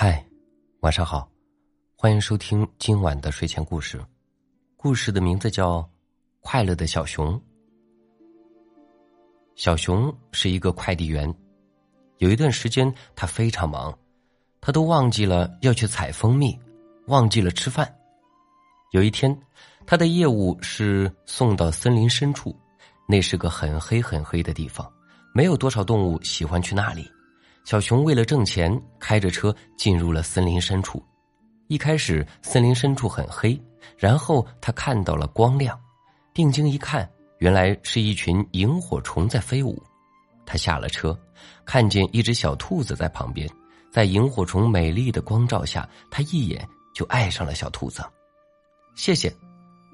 嗨，晚上好，欢迎收听今晚的睡前故事。故事的名字叫《快乐的小熊》。小熊是一个快递员，有一段时间他非常忙，他都忘记了要去采蜂蜜，忘记了吃饭。有一天，他的业务是送到森林深处，那是个很黑很黑的地方，没有多少动物喜欢去那里。小熊为了挣钱，开着车进入了森林深处。一开始，森林深处很黑，然后他看到了光亮，定睛一看，原来是一群萤火虫在飞舞。他下了车，看见一只小兔子在旁边，在萤火虫美丽的光照下，他一眼就爱上了小兔子。谢谢，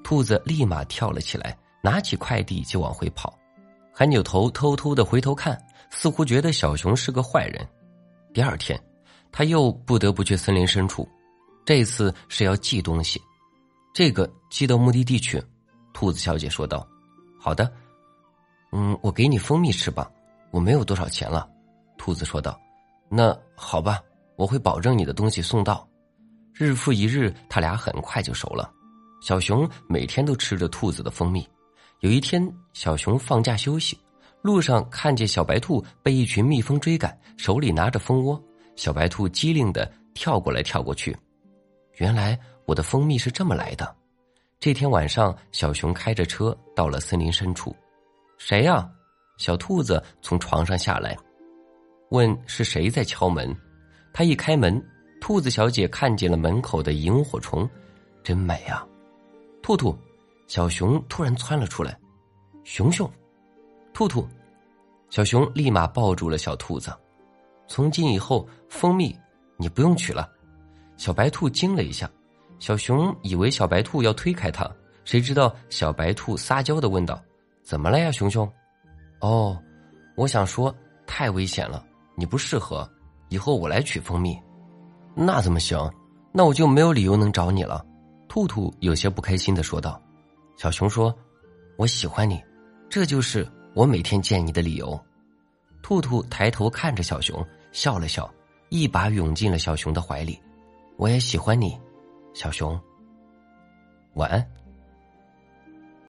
兔子立马跳了起来，拿起快递就往回跑，还扭头偷偷的回头看。似乎觉得小熊是个坏人。第二天，他又不得不去森林深处，这次是要寄东西。这个寄到目的地去，兔子小姐说道：“好的，嗯，我给你蜂蜜吃吧，我没有多少钱了。”兔子说道：“那好吧，我会保证你的东西送到。”日复一日，他俩很快就熟了。小熊每天都吃着兔子的蜂蜜。有一天，小熊放假休息。路上看见小白兔被一群蜜蜂追赶，手里拿着蜂窝，小白兔机灵的跳过来跳过去。原来我的蜂蜜是这么来的。这天晚上，小熊开着车到了森林深处。谁呀？小兔子从床上下来，问是谁在敲门。他一开门，兔子小姐看见了门口的萤火虫，真美啊！兔兔，小熊突然窜了出来，熊熊。兔兔，小熊立马抱住了小兔子。从今以后，蜂蜜你不用取了。小白兔惊了一下，小熊以为小白兔要推开它，谁知道小白兔撒娇的问道：“怎么了呀，熊熊？”哦，我想说太危险了，你不适合，以后我来取蜂蜜。那怎么行？那我就没有理由能找你了。兔兔有些不开心的说道。小熊说：“我喜欢你，这就是。”我每天见你的理由，兔兔抬头看着小熊，笑了笑，一把涌进了小熊的怀里。我也喜欢你，小熊。晚安。